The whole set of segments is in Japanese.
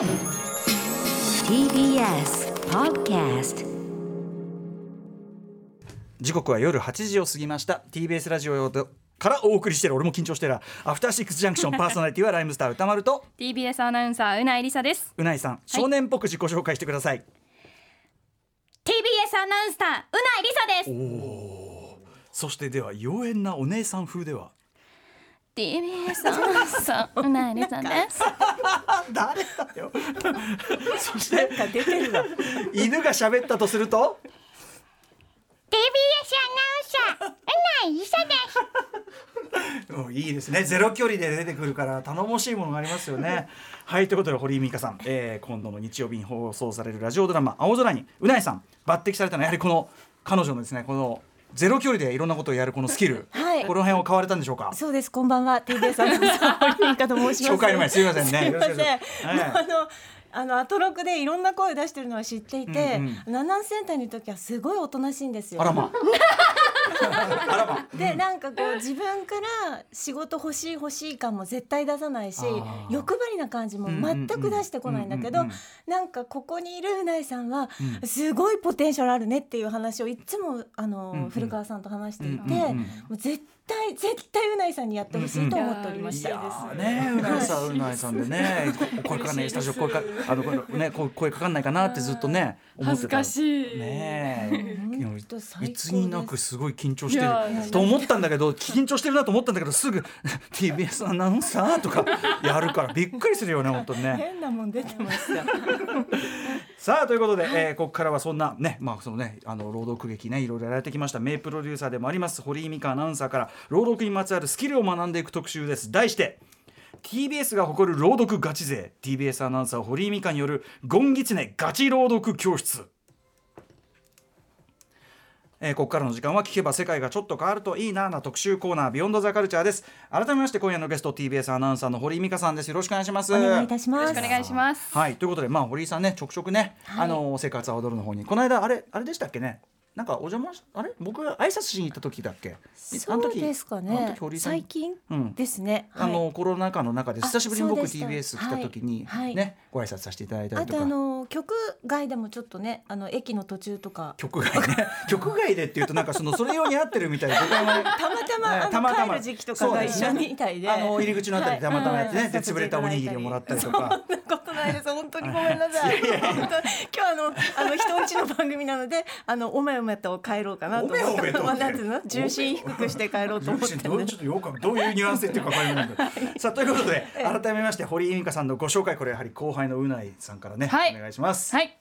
TBS Podcast 時刻は夜8時を過ぎました。TBS ラジオからお送りしてる。俺も緊張してる。アフターシックスジャンクションパーソナリティはライムスター歌丸と TBS アナウンサーうないりさです。うないさん。少年っぽく自己紹介してください、TBS アナウンサーうないりさです。そしてでは妖艶なお姉さん風では TBS アナウンサーうないりさです。誰だよ。そして犬が喋ったとすると？TBS アナウンサー。うないりさです。うんいいですね。ゼロ距離で出てくるから頼もしいものがありますよね。はいということで堀井美香さん、えー今度の日曜日に放送されるラジオドラマ「青空にうないさん」抜擢されたのはやはりこの彼女のですねこのゼロ距離でいろんなことをやるこのスキル、はいこの辺を買われたんでしょうか？そうです。こんばんは。TBS アナウンサー 堀美香と申します。紹介の前すいませんねすいません。よろしくお願いあの。あのアトロクでいろんな声を出してるのは知っていて、うんナナンセンターにいる時はすごいおとなしいんですよ。あらま。でなんかこう自分から仕事欲しい欲しい感も絶対出さないし欲張りな感じも全く出してこないんだけどうんうんうん。なんかここにいるうないさんはすごいポテンシャルあるねっていう話をいつもあの、うんうん。古川さんと話していて、うんうんうんもう絶対絶対うないさんにやってほしいと思っておりました。いやーねうないさんうないさんでねこ声かかんないスタジオ声かあのこのね声かかんないかなってずっとね思ってた恥ずかしい。ねえ。いや本当最高です。いつになくすごい緊張してる。と思ったんだけど緊張してるなと思ったんだけどすぐ TBS アナウンサーとかやるからびっくりするよね本当にね。変なもん出てました。さあということで、えーここからはそんなねまあそのねあの朗読劇ねいろいろやられてきました。名プロデューサーでもあります。堀井美香アナウンサーから朗読にまつわるスキルを学んでいく特集です。題して TBS が誇る朗読ガチ勢。TBS アナウンサー堀井美香によるゴンギツネガチ朗読教室えーここからの時間は聞けば世界がちょっと変わるといいなな特集コーナービヨンドザカルチャーです。改めまして今夜のゲスト TBS アナウンサーの堀井美香さんです。よろしくお願いします。お願いいたします。よろしくお願いします。はい。ということでまあ堀井さんねちょくちょくね、あの生活は踊るの方に。この間あれあれでしたっけね？なんかお邪魔しあれ？僕が挨拶しに行った時だっけ？そうですかね。最近？うん。ですね。あの、はいコロナ禍の中で久しぶりに僕 TBS た来た時に、はい。はいねご挨拶させていただいたりあとあ。の曲外でもちょっとねあの駅の途中とか。局外ね。局外でっていうとなんかそのそれ用に合ってるみたいたまたま、たまたま。帰る時期とかが一緒みたいで。あの入り口のあたりでたまたまやってね、はいで潰れたおにぎりをもらったりとか。そんなことないです。本当にごめんなさい。今日あのあの人んちの番組なのであのおめおめと帰ろうかなと思ってまあなんていうの？重心低くして帰ろうと思ってどうちょっとよくどういうニュアンスっていうか分かりませんけど さあということで改めまして堀井美香さんのご紹介。これやはり後輩のうないさんからね、はい。お願いします。はい、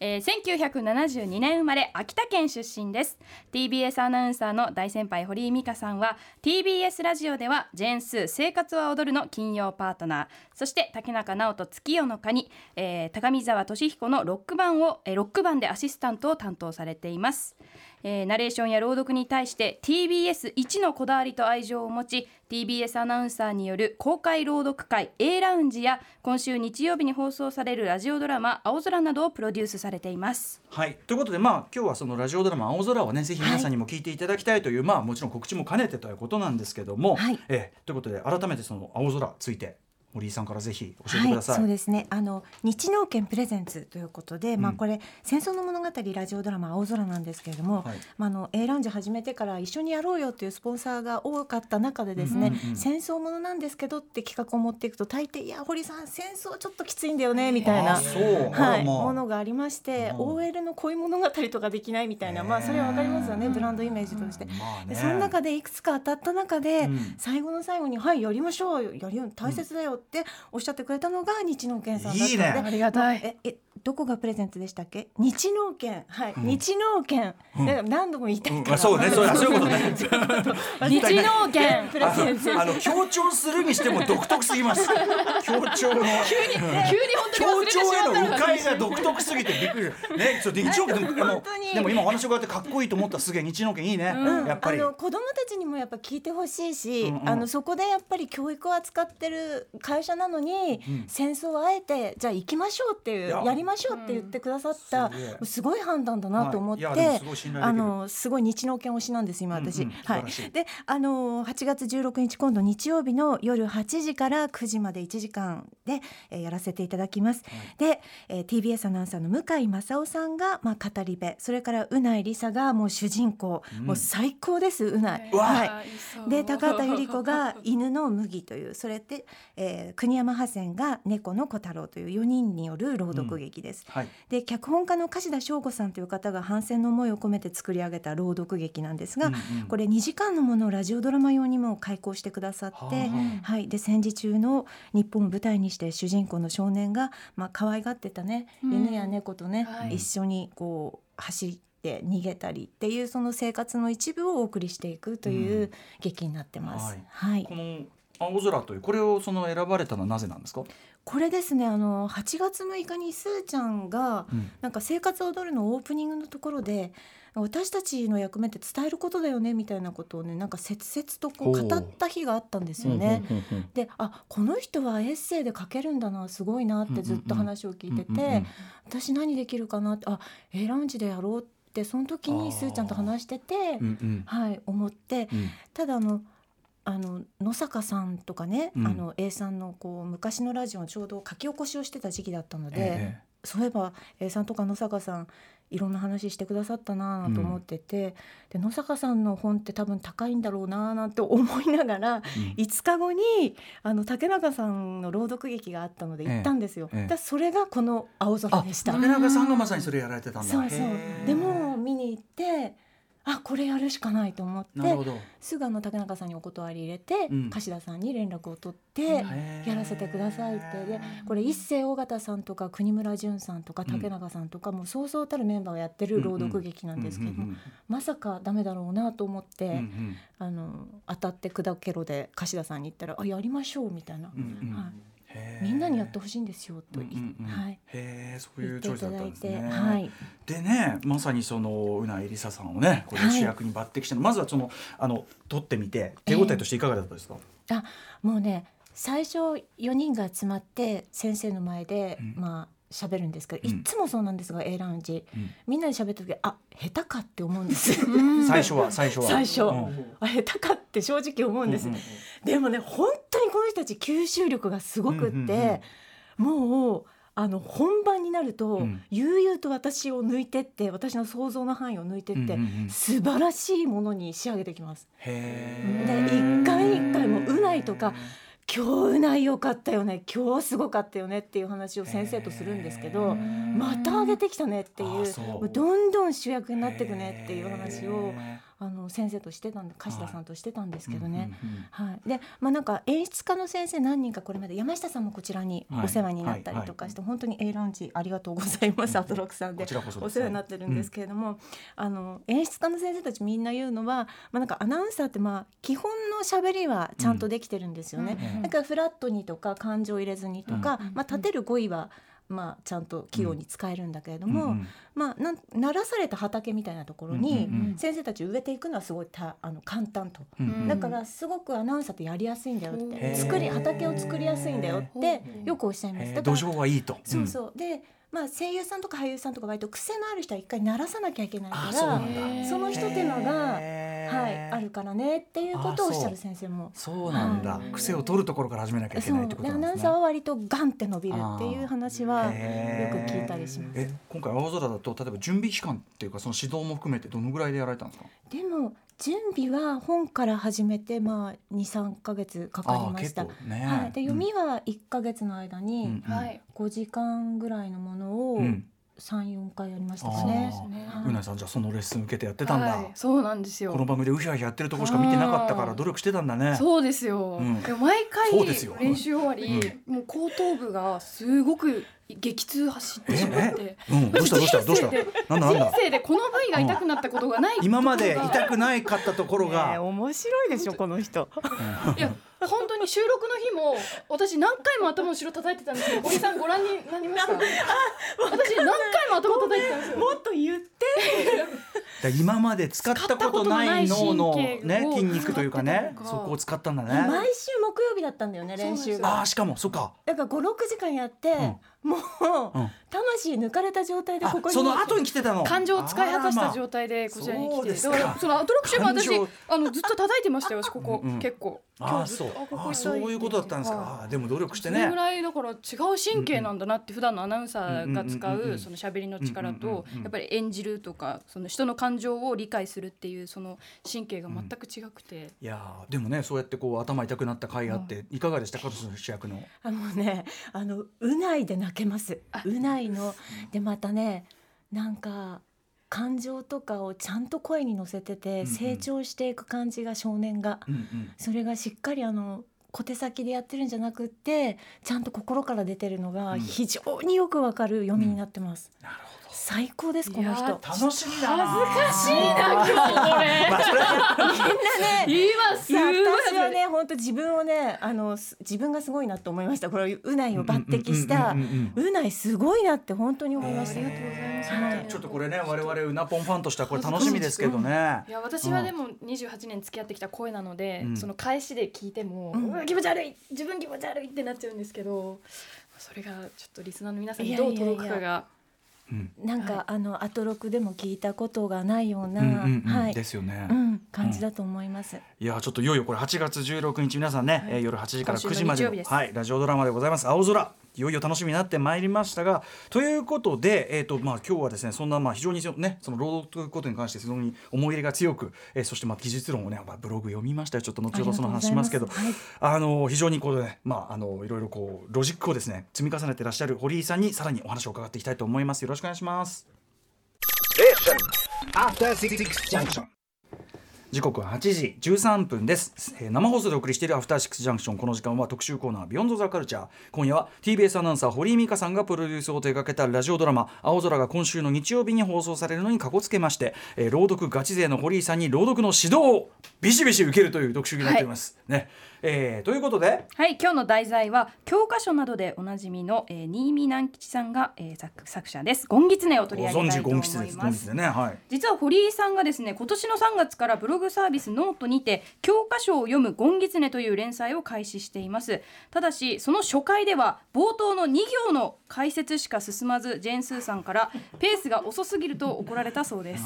えー、1972年生まれ秋田県出身です。TBS アナウンサーの大先輩堀井美香さんは TBS ラジオではジェンス生活は踊るの金曜パートナー。そして竹中直人月夜の蟹、えー、高見沢俊彦のロック版を、えー、ロック版でアシスタントを担当されています。えーナレーションや朗読に対して TBS 一のこだわりと愛情を持ち TBS アナウンサーによる公開朗読会 A ラウンジや今週日曜日に放送されるラジオドラマ「青空」などをプロデュースされています。はい。ということでまあ今日はそのラジオドラマ「青空」をねぜひ皆さんにも聞いていただきたいという、まあもちろん告知も兼ねてということなんですけども、はい。えーということで改めてその青空ついて堀井さんからぜひ教えてください。はい、そうですね。あの日農研プレゼンツということで、まあうんこれ戦争の物語ラジオドラマ青空なんですけれども、はいまああの A ラウンジ始めてから一緒にやろうよっていうスポンサーが多かった中でですね、うんうんうん戦争ものなんですけどって企画を持っていくと大抵いや堀さん戦争ちょっときついんだよねみたいな。はい、らまあものがありまして、うん OL の恋物語とかできないみたいな、まあそれはわかりますよね、ブランドイメージとして。まあねでその中でいくつか当たった中で、うん最後の最後に「はいやりましょうよやりよ大切だよ」っておっしゃってくれたのが日農研さんだったのでいいねありがたい。ええどこがプレゼントでしたっけ？日農研。はい、日農研、だから何度も言いたいから、うん。あそうね。そうそういうことね。日農研。プレゼントあの強調するにしても独特すぎます。強調の。急に本当に忘れてし強調への迂回が独特すぎてびっくり。ねそうで日農研でもあの本当に。でも今お話伺ってかっこいいと思ったらすげえ日農研いいね、やっぱり。あの子供たちにもやっぱ聞いてほしいし、うんうん。あのそこでやっぱり教育を扱ってる会社なのに、戦争をあえてじゃあ行きましょうっていうやりましょうって言ってくださった、すごい判断だなと思って、あのすごい日農研推しなんです今私、はい。い。であの8月16日今度日曜日の夜8時から9時まで1時間で、えーやらせていただきます、で、えー TBS アナウンサーの向井正夫さんが、まあ、語り部。それからうないりさがもう主人公、もう最高ですうない。はい。で高畑百合子が犬の麦というそれで、えー国山ハセンが猫の小太郎という4人による朗読劇です。はい。で脚本家の樫田翔吾さんという方が反戦の思いを込めて作り上げた朗読劇なんですが、うんうん。これ2時間のものをラジオドラマ用にも開講してくださって、はい、で戦時中の日本を舞台にして主人公の少年が、まあ可愛がってたね、うん。犬や猫とね、はい。一緒にこう走って逃げたりっていうその生活の一部をお送りしていくというう劇になってます。はい。はい。この青空というこれをその選ばれたのはなぜなんですか？これですねあの8月6日にすーちゃんが、うん。なんか「生活を踊る」のオープニングのところで私たちの役目って伝えることだよねみたいなことをねなんか切々とこう語った日があったんですよね。であこの人はエッセイで書けるんだなすごいなってずっと話を聞いてて私何できるかなってあ A ラウンジでやろうってその時にすー。ちゃんと話してて、はい思ってうん。ただあのあの野坂さんとかね、うん。あの A さんのこう昔のラジオのちょうど書き起こしをしてた時期だったので、えそういえば A さんとか野坂さんいろんな話してくださったなぁと思ってて、で野坂さんの本って多分高いんだろうなぁなんて思いながら、うん。5日後にあの竹中さんの朗読劇があったので行ったんですよ。ええ。それがこの青空でした。竹中さんがまさにそれやられてたんだ。そうそう。でもこれやるしかないと思って。すぐあの竹中さんにお断り入れて、うん。樫田さんに連絡を取って、やらせてくださいって。でこれ一世尾形さんとか国村淳さんとかうん。竹中さんとか、もうそうそうたるメンバーがやってる朗読劇なんですけども、まさかダメだろうなと思って、うんうん。あの当たって砕けろで樫田さんに言ったら「あやりましょう」みたいな、うんうん。はいみんなにやってほしいんですよと言,、うんうんうん。はい、へえそういうチョイスだったんですね。はい、でねまさにそのうなえりささんをねこれ主役に抜擢して、まずはそのあの撮ってみて手応えとしていかがだったですか？あもうね最初4人が集まって先生の前で、うん。まあ喋るんですけど、うん。いつもそうなんですが A ラウンジ。うん。みんなで喋った時あ下手かって思うんです。よ最初は最初は。最初うん。あ下手かって正直思うんです、うんうんでもね本当にこの人たち吸収力がすごくって、もうあの本番になると、うん。悠々と私を抜いてって私の想像の範囲を抜いてって、うんうんうん。素晴らしいものに仕上げてきます。へでえ。一回一回もうないとか今日うない良かったよね。今日すごかったよねっていう話を先生とするんですけどまた上げてきたねっていうどんどん主役になっていくねっていう話をへあの先生としてたんで樫田さんとしてたんですーけどね。うんうんうんはい、でまあなんか演出家の先生何人かこれまで山下さんもこちらにはい。お世話になったりとかして、本当に A ラウンジありがとうございます、アトロクさんで。お世話になってるんですけれども、あの演出家の先生たちみんな言うのは、まあ、なんかアナウンサーってまあ基本の喋りはちゃんとできてるんですよね。うん。だからフラットにとか感情入れずにとか、うん。まあ、立てる語彙はまあちゃんと器用に使えるんだけれども、うんうんまあなん鳴らされた畑みたいなところにうんうんうん。先生たち植えていくのはすごいたあの簡単と。うんだからすごくアナウンサーってやりやすいんだよっへてー。作り畑を作りやすいんだよってよくおっしゃいます。だから土壌はいいと。そうそう。でまあ声優さんとか俳優さんとか割と癖のある人は一回鳴らさなきゃいけないからあその人っていうのがはいあるからねっていうことをおっしゃる先生も。そうなんだ、はい癖を取るところから始めなきゃいけそないうってことなんですね。ナウンサーは割とガンって伸びるっていう話はよく聞いたりします。え今回青空だと例えば準備期間っていうかその指導も含めてどのぐらいでやられたんですか？でも準備は本から始めてまあ23か月かかりました。ね。はい、で読みは1か月の間うんにうん。はい。5時間ぐらいのものをうん。34回やりましたあかね。そうなさんじゃあそのレッスン受けてやってたんだ。はい。そうなんですよ。この番組でウヒャウヒャやってるとこしか見てなかったから努力してたんだね。そうですよ、うん。毎回練習終わり、もう後頭部がすごく激痛走ってしまってうん どうした？どうした？どうした？人生で。なんだなんだ？人。生でこの部位が痛くなったことがない今まで痛くないかったところが。面白いでしょこの人。いや本当に収録の日も私何回も頭の後ろ叩いてたんですけど堀さんご覧になりました？私何回も頭叩いてたんですよもっと言って。今まで使ったことない脳のね筋肉というかねそこを使ったんだね。毎週木曜日だったんだよね練習が。ああしかもそっか。だから5、6時間やって、もう、うん魂抜かれた状態であここに。その後に来てたの。感情を使い果たした状態。態でこちらに来て、だからそのアトラクションも私あのずっと叩いてましたよ私ここ、結構ああそう。あそういうことだったんですか、でも努力してそれねぐらいだから違う神経なんだなって普段のアナウンサーが使うんうんうんうんうその喋りの力うんうんとうんうんやっぱり演じるとかその人の感情を理解するっていうその神経が全く違くて、いやーでもねそうやってこう頭痛くなった回があって、いかがでしたかその主役のあのねあのうないで泣けますうないのでまたねなんか感情とかをちゃんと声に乗せてて、うん成長していく感じが少年が。うんうん。それがしっかりあの小手先でやってるんじゃなくってちゃんと心から出てるのがうん。非常によくわかる読みになってます、なるほ最高ですこの人。いや楽しみだな恥ずかしいな今日これ。まあそれ今 す。私はね本当自分をねあのす自分がすごいなと思いました。これうないを抜擢したうないすごいなって本当に思いました、ありがとうございます。はい。ちょっとこれね我々うなぽんファンとしてはこれ楽しみですけどね。いや私はでも28年付き合ってきた声なので、うん。その返しで聞いても、気持ち悪い自分気持ち悪いってなっちゃうんですけどそれがちょっとリスナーの皆さんにどう届くかがうんなんか、はい。あのアトロクでも聞いたことがないような、うんうんうん。はい、ですよね、うん、感じだと思います。いやちょっといよいよこれ8月16日。皆さんね、えー夜8時から9時までのはい、ラジオドラマでございます「青空」いよいよ楽しみになってまいりましたがということで、えーとまあ、今日はですねそんなまあ非常にそのねその労働ということに関して非常に思い入れが強く、えーそしてまあ技術論をね、まあ、ブログ読みましたよちょっと後ほどその話しますけどあの非常にこうね、まあ、あのいろいろこうロジックをですね積み重ねていらっしゃる堀井さんにさらにお話を伺っていきたいと思いますよろしくお願いします。Junction. 時刻は8時13分です、えー生放送でお送りしているアフターシックスジャンクション。この時間は特集コーナービヨンドザカルチャー今夜は TBS アナウンサー堀井美香さんがプロデュースを手掛けたラジオドラマ青空が今週の日曜日に放送されるのにかこつけまして、えー朗読ガチ勢の堀井さんに朗読の指導をビシビシ受けるという特集になっております、ね、えーということではい今日の題材は教科書などでおなじみの、えー、新見南吉さんが、えー、作作者です。ゴンギツネを取り上げたいと思います。ね。はい。実は堀井さんがですね今年の3月からブログサービスノートにて教科書を読むゴンギツネという連載を開始しています。ただしその初回では冒頭の2行の解説しか進まずジェーン・スーさんからペースが遅すぎると怒られたそうです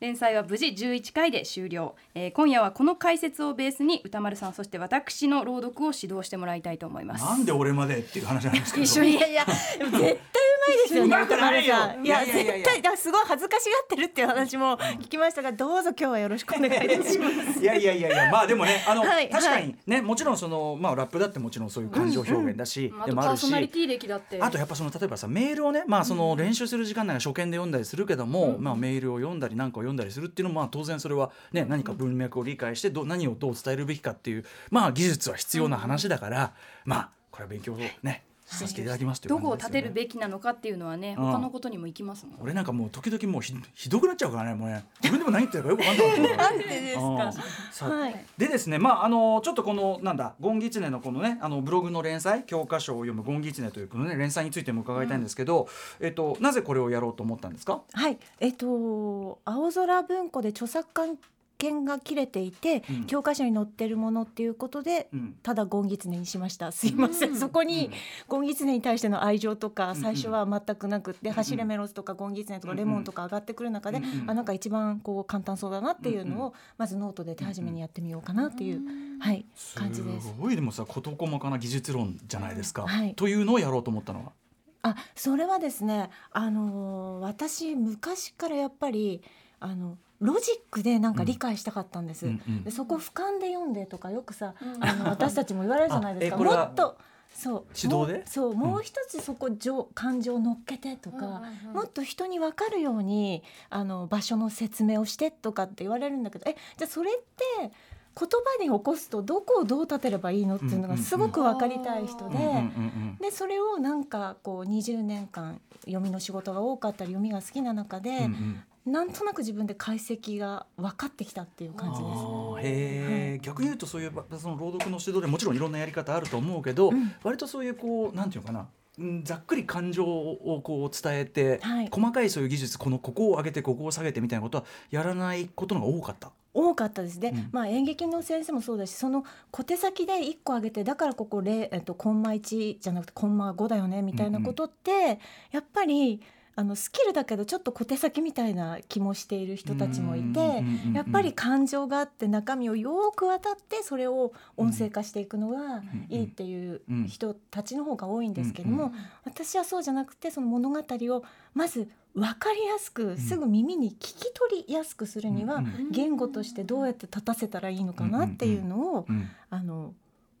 連載は無事11回で終了、えー今夜はこの解説をベースに歌丸さんそして私の朗読を指導してもらいたいと思います。なんで俺までっていう話なんですけど。一緒にいやいや、絶対うまいですよね、歌丸さん。いや、絶対、だすごい恥ずかしがってるっていう話も聞きましたが、どうぞ今日はよろしくお願いいたします。いやいやいやいや。まあでもねあの、はい確かにねもちろんそのまあラップだってもちろんそういう感情表現だし、あとパーでもあるしソナリティ歴だって。あとやっぱその例えばさメールをねまあその練習する時間内は初見で読んだりするけども、まあメールを読んだりなんかを読んだりするっていうのもまあ当然それはね何か文脈を理解してど何をどう伝えるべきかっていうまあ技術は必要な話だから、まあこれは勉強をねさせていただきますというどこを立てるべきなのかっていうのはね、うん。他のことにも行きますもん俺なんかもう時々もうひひどくなっちゃうからねもうね。自分でも何言ってるかよく分かんない。なんでですうん。か。はい。でですねまああのちょっとこのなんだゴンギツネのこのねあのブログの連載教科書を読むゴンギツネというこのね連載についても伺いたいんですけど、えっとなぜこれをやろうと思ったんですか？はい、えっと、青空文庫で著作権が切れていて、うん。教科書に載ってるものっていうことで。うん。ただゴンギツネにしました。すいません、そこにゴンギツネに対しての愛情とか最初は全くなくって、走れメロスとかゴンギツネとかレモンとか上がってくる中で、うん。うん。あなんか一番こう簡単そうだなっていうのをまずノートで手始めにやってみようかなっていう、はい感じです。す。ごいでもさ事細かな技術論じゃないですか。はい。というのをやろうと思ったのは？あそれはですねあのー私昔からやっぱりあのロジックでなんか理解したかったんです、うんうん。でそこ俯瞰で読んでとかよくさ、あの私たちも言われるじゃないですか。もっとそう。指導で？もうそう。もう一つそこ情感情乗っけてとか、もっと人に分かるようにあの場所の説明をしてとかって言われるんだけどえじゃあそれって言葉に起こすとどこをどう立てればいいのっていうのがすごく分かりたい人で。うんうんうんでそれをなんかこう20年間読みの仕事が多かったり読みが好きな中で、うんうんなんとなく自分で解析が分かってきたっていう感じです。あーへえ、逆に言うとそういうばその朗読の指導でもちろんいろんなやり方あると思うけど、うん。割とそういうこうなんていうのかなうんざっくり感情をこう伝えて、はい。細かいそういう技術このここを上げてここを下げてみたいなことはやらないことのが多かった？多かったです。ね、うん。まあ、演劇の先生もそうだしその小手先で1個上げてだからここ0、えっと、コンマ1じゃなくてコンマ5だよねみたいなことって、やっぱりあのスキルだけどちょっと小手先みたいな気もしている人たちもいてやっぱり感情があって中身をよく渡ってそれを音声化していくのがいいっていう人たちの方が多いんですけどうんも私はそうじゃなくてその物語をまず分かりやすくすぐ耳に聞き取りやすくするには言語としてどうやって立たせたらいいのかなっていうのをうんあの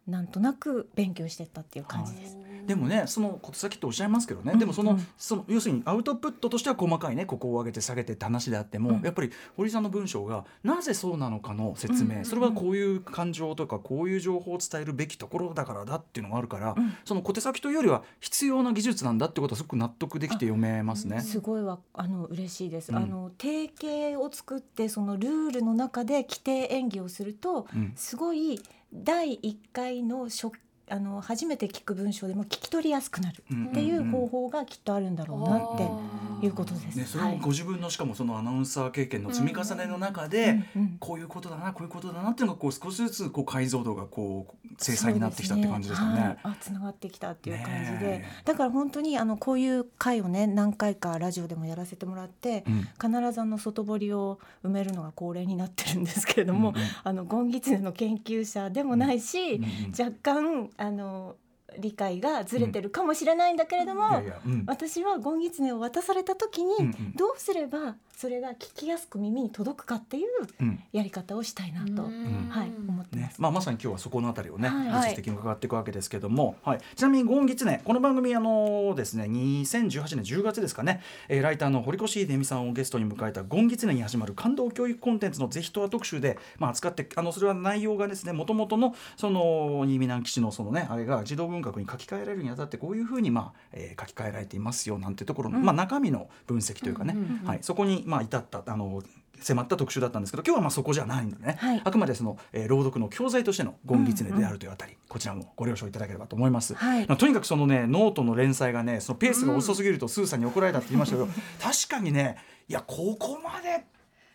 なんとなく勉強してったっていう感じです。でもねその小手先っておっしゃいますけどね、うんでもその,、うん。その要するにアウトプットとしては細かいねここを上げて下げてって話であっても、うん。やっぱり堀さんの文章がなぜそうなのかの説明、うんそれはこういう感情とかこういう情報を伝えるべきところだからだっていうのがあるから、うん。その小手先というよりは必要な技術なんだってことはすごく納得できて読めますね。すごいわあの嬉しいです。うん。あの定型を作ってそのルールの中で規定演技をするとうん。すごい第一回の初あの初めて聞く文章でも聞き取りやすくなるっていう方法がきっとあるんだろうなっていうことです。ね、それをはい。ご自分のしかもそのアナウンサー経験の積み重ねの中で、うんうんこういうことだなこういうことだなっていうのがこう少しずつこう解像度がこう精細になってきたって感じですかね。そうはい。あつながってきたっていう感じで、だから本当にあのこういう回をね何回かラジオでもやらせてもらって、うん。必ずあの外堀を埋めるのが恒例になってるんですけれども、うんうん。あのゴンギツネの研究者でもないし、うんうん。若干あの理解がずれてるかもしれないんだけれども、私はゴンギツネを渡された時に、どうすればそれが聞きやすく耳に届くかっていううん。やり方をしたいなと、うん。はい、思ってます。ね。まあ、まさに今日はそこのあたりをね、はい。技術的に伺っていくわけですけども、はい。ちなみにゴンギツネこの番組あのですね2018年10月ですかね、えーライターの堀越英美さんをゲストに迎えたゴンギツネに始まる感動教育コンテンツの是非とは特集で、まあ、扱ってあのそれは内容がですねもともとのその新見南吉のそのねあれが児童文学に書き換えられるにあたってこういうふうに、まあえー書き換えられていますよなんてところの、まあ、中身の分析というかね、はい、そこに、まあ、至ったあの迫った特集だったんですけど今日はまあそこじゃないんでね、はい。あくまでその、えー朗読の教材としてのゴンギツネであるというあたり、こちらもご了承いただければと思います。はい。まあとにかくそのねノートの連載がねそのペースが遅すぎるとスーさんに怒られたって言いましたけど、確かにねいやここまで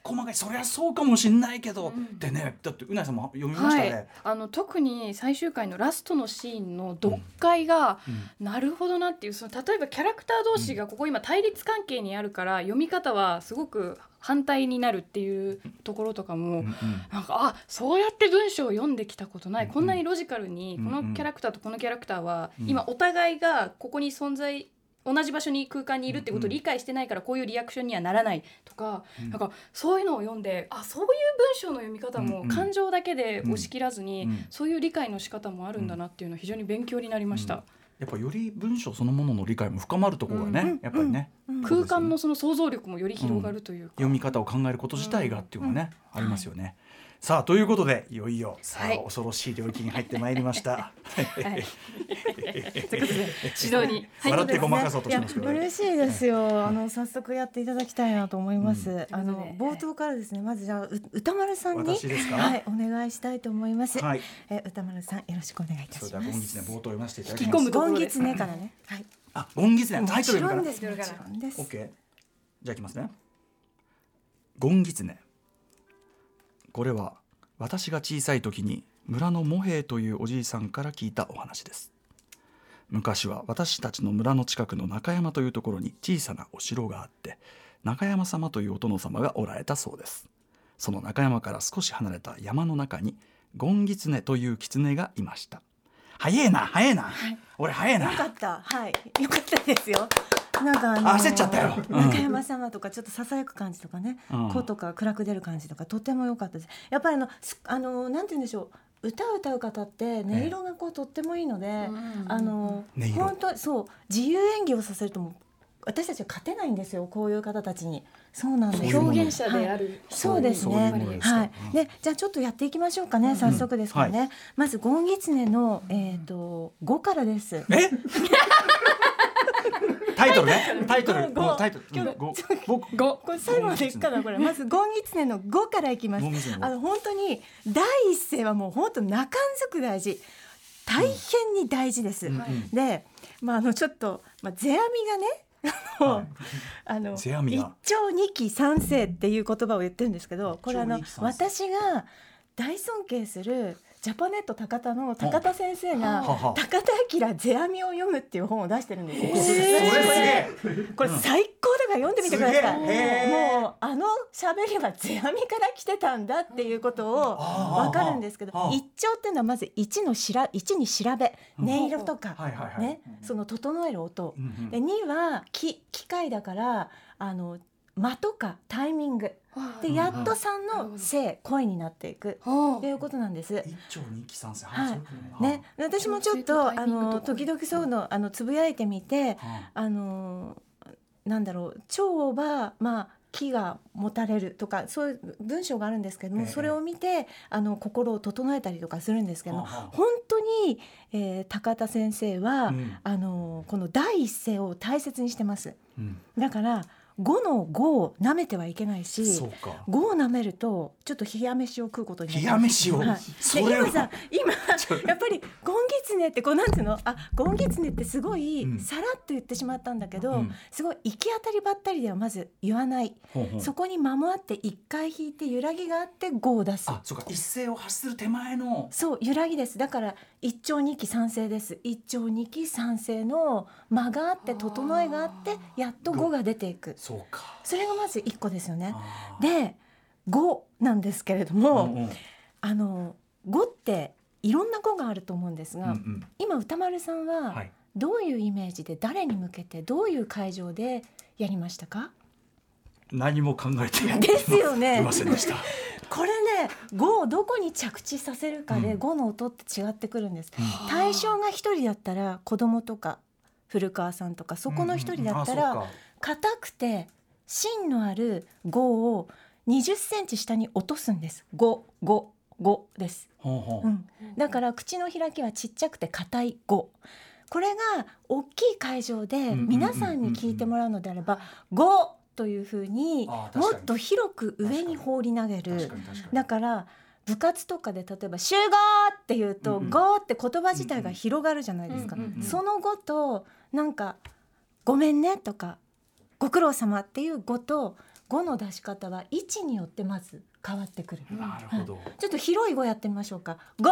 細かい。そりゃそうかもしんないけど、ってねだってうなぎさんも読みましたね。はい、あの特に最終回のラストのシーンの読解が、なるほどなっていうその例えばキャラクター同士がここ今対立関係にあるから読み方はすごく反対になるっていうところとかも、うんうん。なんかあそうやって文章を読んできたことない、うんこんなにロジカルにうんこのキャラクターとこのキャラクターは、うん。今お互いがここに存在同じ場所に空間にいるってことを理解してないからこういうリアクションにはならないとか、うん。なんかそういうのを読んであそういう文章の読み方うんうん。も感情だけで押し切らずに、うんそういう理解の仕方もあるんだなっていうのは非常に勉強になりました。やっぱより文章そのものの理解も深まるところがね、うんやっぱりね、うん。うん空間のその想像力もより広がるというか、読み方を考えること自体がっていうのがね、ありますよね。さあということでいよいよさあ、はい恐ろしい領域に入ってまいりました。はい、ということで指導に入笑ってごまかそうとしますけどいや嬉しいですよ。あの早速やっていただきたいなと思います。うんあの冒頭からですね、まずじゃあう歌丸さんに私ですか？はいお願いしたいと思います。はい、え歌丸さんよろしくお願いいたします。それではゴンギツネ冒頭読ませていただき引き込むます。ところですゴンギツネからね。はい。あ、ゴンギツネタイトルもちろ読むかんです。もちろんです。オッケー。じゃあいきますね。ゴンギツネ。これは私が小さい時に村のモヘイというおじいさんから聞いたお話です。昔は私たちの村の近くの中山というところに小さなお城があって中山様というお殿様がおられたそうですその中山から少し離れた山の中にゴンギツネという狐がいました早えな早えな、俺早えなよかった。はい。よかったですよ。なんかあのあ焦っちゃったようん中山様とかちょっとささやく感じとかね、うん声とか暗く出る感じとかとても良かったです。やっぱりあのすあのなんて言うんでしょう。歌を歌う方って音色がこうとってもいいので、あの本当そう自由演技をさせるともう私たちは勝てないんですよ。こういう方たちに。そうなんです。表現者である、そうですねはい。で、じゃあちょっとやっていきましょうかね。早速ですからね。まずゴンギツネのえっ、と五からです。え？タイトルね。タイトル。ごもうタイトル。今日うんご。僕五これ最後までいくかなこれ。まずゴンギツネの五からいきます。あの本当に第一声はもう本当中んずく大事。大変に大事です。うん。うん。で、まああのちょっとまあ世阿弥がね。あの一朝二期三世っていう言葉を言ってるんですけどこれあの私が大尊敬するジャパネット高田の高田先生が高田明世阿弥を読むっていう本を出してるんですよ。えこれ最高から読んでみてください。もうあの喋りは世阿弥から来てたんだっていうことをわかるんですけど一丁っていうのはまず一のしら一に調べ。音色とか。ね。その整える音。で2は機機械だからあの間とかタイミングでやっと3の声声になっていく。はっていうことなんです。一丁二期三世はい。ね、私もちょっとあの時々そういうのあのつぶやいてみてはあのなんだろう腸はまあ気が持たれるとかそういう文章があるんですけども、ええ。それを見てあの心を整えたりとかするんですけど本当に、えー高田先生は、うん。あのこの第一声を大切にしてます。うん。だから5の5を舐めてはいけないしそうか。5を舐めるとちょっと冷や飯を食うことになる。冷や飯を？は今さ今やっぱりゴンギツネってこうなんていうの？あゴンギツネってすごいうん。さらっと言ってしまったんだけど、うん。すごい行き当たりばったりではまず言わない、ほうほう。そこに間もあって一回引いて揺らぎがあって5を出す。あそうか。一斉を発する手前の。そう揺らぎです。だから一丁二期三世です。一丁二期三世の間があって整えがあってやっと5が出ていくそうか。それがまず1個ですよね。で5なんですけれども、うんうん。あの5っていろんな語があると思うんですが、うんうん。今歌丸さんははい。どういうイメージで誰に向けてどういう会場でやりましたか？何も考えてですよね。いませんでした。これね5をどこに着地させるかでうん。5の音って違ってくるんです、うん。対象が一人だったら子供とか古川さんとかそこの一人だったら硬くて芯のある5を20センチ下に落とすんです。555です。ほうほう。うん、だから口の開きはちっちゃくて硬い語これが大きい会場で皆さんに聞いてもらうのであれば「語」というふうにもっと広く上に放り投げ確るだから部活とかで例えば「集合!」って言うと「うんうん。語」って言葉自体が広がるじゃないですか。うんうんうん。その語となんか「ごめんね」とか「ご苦労様っていう語と語の出し方は位置によってまず変わってくる。なるほどちょっと広い語やってみましょうか。語、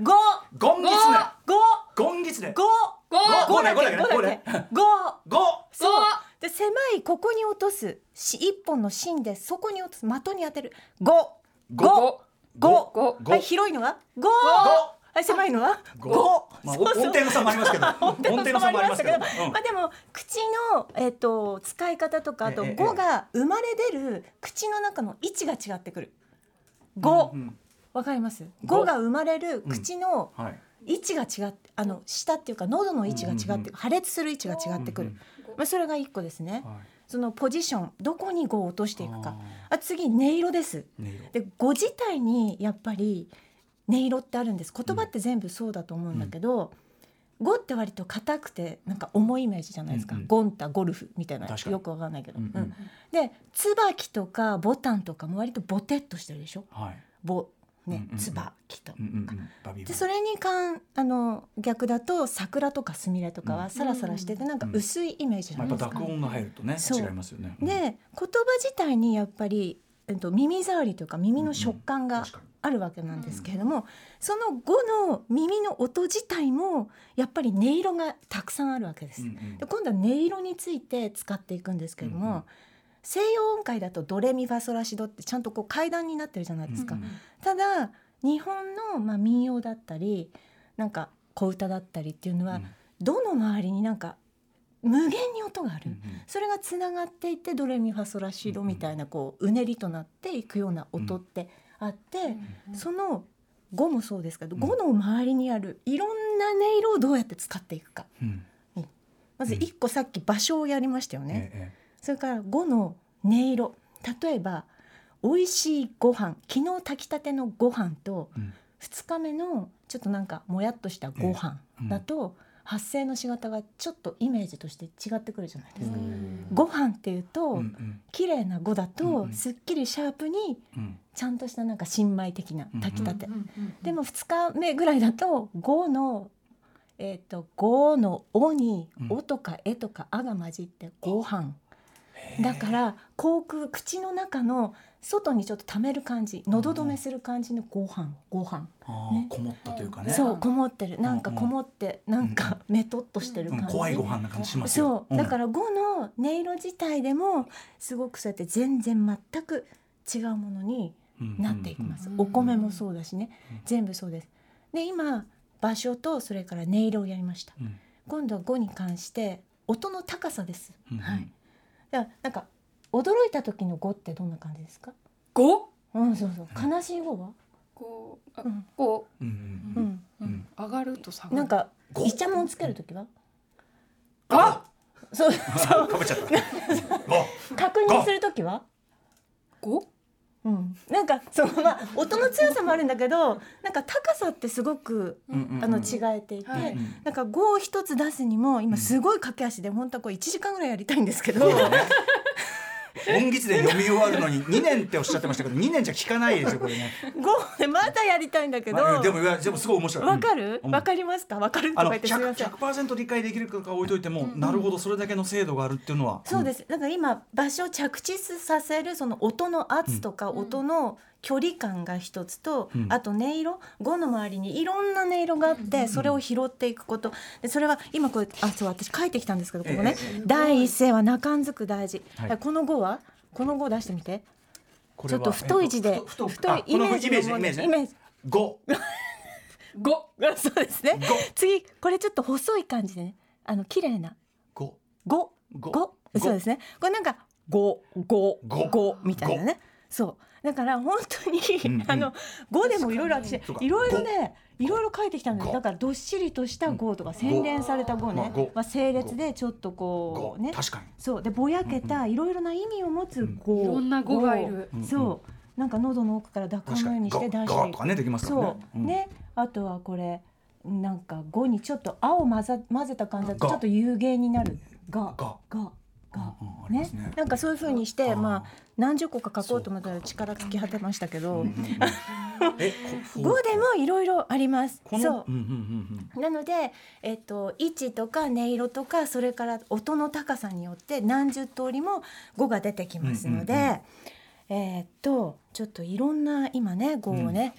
語、ゴンギツネ語、ゴンギツネ語、ゴゴ語だけ？ゴそう。で狭いここに落とすし一本の芯でそこに落とす的に当てる。語、ゴ語、語。ゴゴはい広いのは？語。はい狭いのは？ゴ語。まあ 音程の差もありますけど。音程の差もありますけど。うんまあでも口のえっ、と使い方とかあとええ語が生まれ出る口の中の位置が違ってくる。語う、んわかります？語語が生まれる口のはい。位置が違ってあの下っていうか喉の位置が違って、破裂する位置が違ってくる、うんまあ、それが一個ですね、はい。そのポジションどこに語を落としていくか。ああ次音色です。で語自体にやっぱり音色ってあるんです。言葉って全部そうだと思うんだけど、語って割と硬くてなんか重いイメージじゃないですか、うんうんゴンタゴルフみたいなよくわかんないけど、うんうん。うん。で椿とかボタンとかも割とボテっとしてるでしょ？はい。ボねうんうんうん。椿とうんうんうん。でそれにかんあの逆だと桜とかスミレとかはサラサラしててなんか薄いイメージじゃまあないですか。やっぱ濁音が入るとね違いますよね。で言葉自体にやっぱり、えっと、耳障りというか耳の食感が確かにあるわけなんですけれども、その語の耳の音自体もやっぱり音色がたくさんあるわけです。うんうん。で今度は音色について使っていくんですけれども、うんうん。西洋音階だとドレミファソラシドってちゃんとこう階段になってるじゃないですか。うんうんただ日本のまあ民謡だったりなんか小唄だったりっていうのは、うん。どの周りになんか無限に音がある、うんうん。それがつながっていてドレミファソラシドみたいなこううねりとなっていくような音ってあって、その語もそうですけど、うん。語の周りにあるいろんな音色をどうやって使っていくか。うん。まず一個さっき場所をやりましたよね。えそれから語の音色。例えば美味しいご飯昨日炊きたてのご飯とえうん。2日目のちょっとなんかもやっとしたご飯だと発声の仕方がちょっとイメージとして違ってくるじゃないですか。ご飯っていうと、うんうん。綺麗な語だうんとうん。すっきりシャープにうん。ちゃんとしたなんか新米的な炊きたて、うんでも2日目ぐらいだと「語のえっ、と「語の「お」に「うん。お」とか「え」とか「あ」が混じって「ご飯だから口腔口の中の外にちょっと溜める感じ喉止めする感じのご飯ご飯。ね。こもったというかね。そうこもってる。なんかうんうん。こもってなんかメトっとしてるうん感じ。怖いご飯な感じしますよ。そう。だからら5の音色自体でもすごくそうやって全然全く違うものになっていきます、うんお米もそうだしね、うん。全部そうです。で今場所とそれから音色をやりました。うん。今度は5に関して音の高さです、うん。はいだからなんか驚いた時の5ってどんな感じですか？五うんそうそう。悲しい5は、こうあうんこうん。うん。ううん。上がると下がる。なんか五イチャモンつける時は？あ！そうあかぶっちゃった。ご確認する時は？五うん、なんかそのまあ音の強さもあるんだけどなんか高さってすごくうんうんうん。あの違えていて、なんか5を一つ出すにも今すごい駆け足で本当はこう1時間ぐらいやりたいんですけど、ね音律で読み終わるのに2年っておっしゃってましたけど2年じゃ聞かないですよこれね、5でまだやりたいんだけど、まあでもいやでもすごい面白い。わかる？うん。わかりますか？わかる？とか言ってすみま 100%, せん。100%理解できるかか置いといても、なるほどそれだけの精度があるっていうのはそうです。だから今場所を着地させるその音の圧とか音の距離感が一つと、うん。あと音色5の周りにいろんな音色があってそれを拾っていくこと。でそれは今これあそう私書いてきたんですけどここね、え第一声は中んづく大事、はい。この5はこの5出してみて。ちょっと太い字でえっと太太いイメージのイメージね。イメージ。五五 そうですね。五次これちょっと細い感じでね。あの綺麗な。五五五五五そうですね。これなんか五五五五みたいなね。そうだから本当に、うんうん。あの五でもいろいろ私そうか。いろいろねいろいろ書いてきたんです五だからどっしりとした五とか洗練された五ね。まあ五まあ整列でちょっとこ五うね。確かに。そう。でぼやけたいろいろな意味を持つ五いろんな語がいる。五そう。なんか喉の奥から奪還確かにのようにして出していく。ねできますからね。そう、ね。あとはこれなんか語にちょっと青混ざ混ぜた感じだとが。ちょっと有形になる。が。がががうんうんね。なんかそういう風にしてまあ何十個か書こうと思ったら力尽き果てましたけど、えでもいろいろあります。そう。なので、えっと、位置とか音色とかそれから音の高さによって何十通りも語が出てきますので、えーっとちょっといろんな今ね語をね、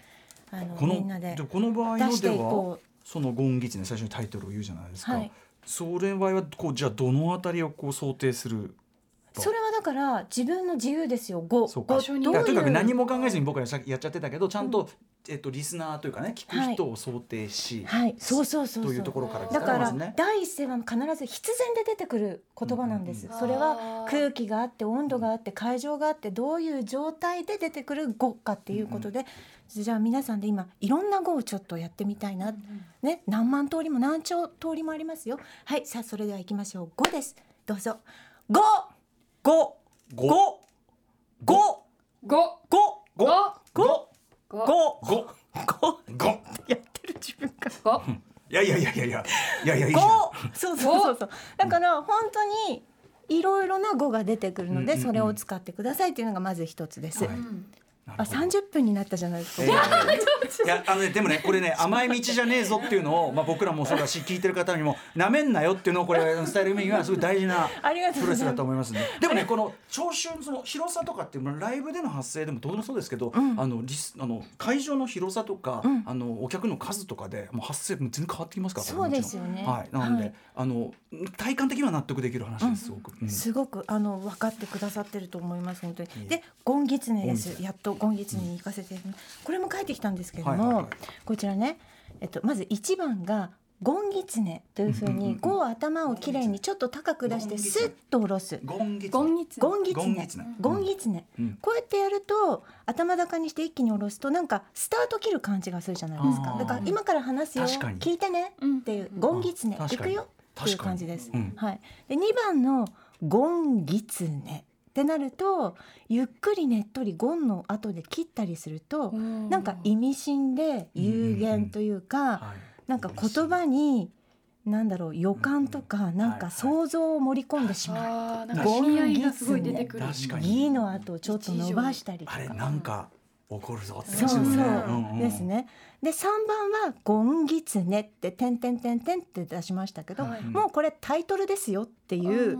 あのうんこのみんなでじゃあこの場合出していこそのゴンギツネ最初にタイトルを言うじゃないですか、はいそれ場合はこうじゃあどのあたりをこう想定するうそれはだから自分の自由ですよ。語そうか。どうとにかく何も考えずに僕らさやっちゃってたけどちゃんと、えっと、リスナーというかね聞く人を想定し、はい。そうそうそうそう。というところから来だから。第一声は必ず必然で出てくる言葉なんです、うんそれは空気があって温度があって会場があってどういう状態で出てくる語かっていうことで、じゃあ皆さんで今いろんな語をちょっとやってみたいな、ね何万通りも何兆通りもありますよ。はいさあそれでは行きましょう。語です。どうぞ。語語ご。語語五語ご五ご。五語ご。語ご。やってる自分が。五いやいやいやいや。いやいやいやいいじゃん。語そうそうそうそう。だから本当にいろいろな語が出てくるのでそれを使ってくださいっていうのがまず一つです。あ三十分になったじゃないですか。えー。いやあのねでもねこれね 甘い道じゃねえぞっていうのを、まあ、僕らもそうだし聞いてる方にもなめんなよっていうのをこれ伝える意味がすごい大事なプロレスだと思いますね。でもねこの聴衆のその広さとかっていうライブでの発声でもどうでもそうですけど、うん。あのリスあの会場の広さとか、うん。あのお客の数とかでもう発声も全然変わってきますからそうですよね。はい、なので、はい。あの体感的には納得できる話ですすごく。うん。すごくあの分かってくださってると思います本当に。でゴンギツネです。やっとゴンギツネに行かせていただきますこれも書いてきたんですけどもはいはいはい。こちらねえっとまず一番がゴンギツネというふううんうんうん。に語を頭をきれいにちょっと高く出してスッと下ろす。ゴンギツネ。ゴンギツネ。ゴンギツネ。うん。こうやってやると頭高にして一気に下ろすとなんかスタート切る感じがするじゃないですか。だから今から話すよ。聞いてね。うんっていうゴンギツネ。行くよ。っていう感じです、はい、で2番のゴンギツネってなるとゆっくりねっとりゴンの後で切ったりするとなんか意味深で有限というかはい。なんか言葉になんだろう予感とかなんか想像を盛り込んでしまう。あーなんか意味合いがすごい出てくる。確かに。ギの後をちょっと伸ばしたりとか。あれなんか怒るぞって。そうそう。話ねんん。ですね。で3番は「ゴンギツネ」って「てんてんてんてん」って出しましたけど、はい。もうこれタイトルですよっていう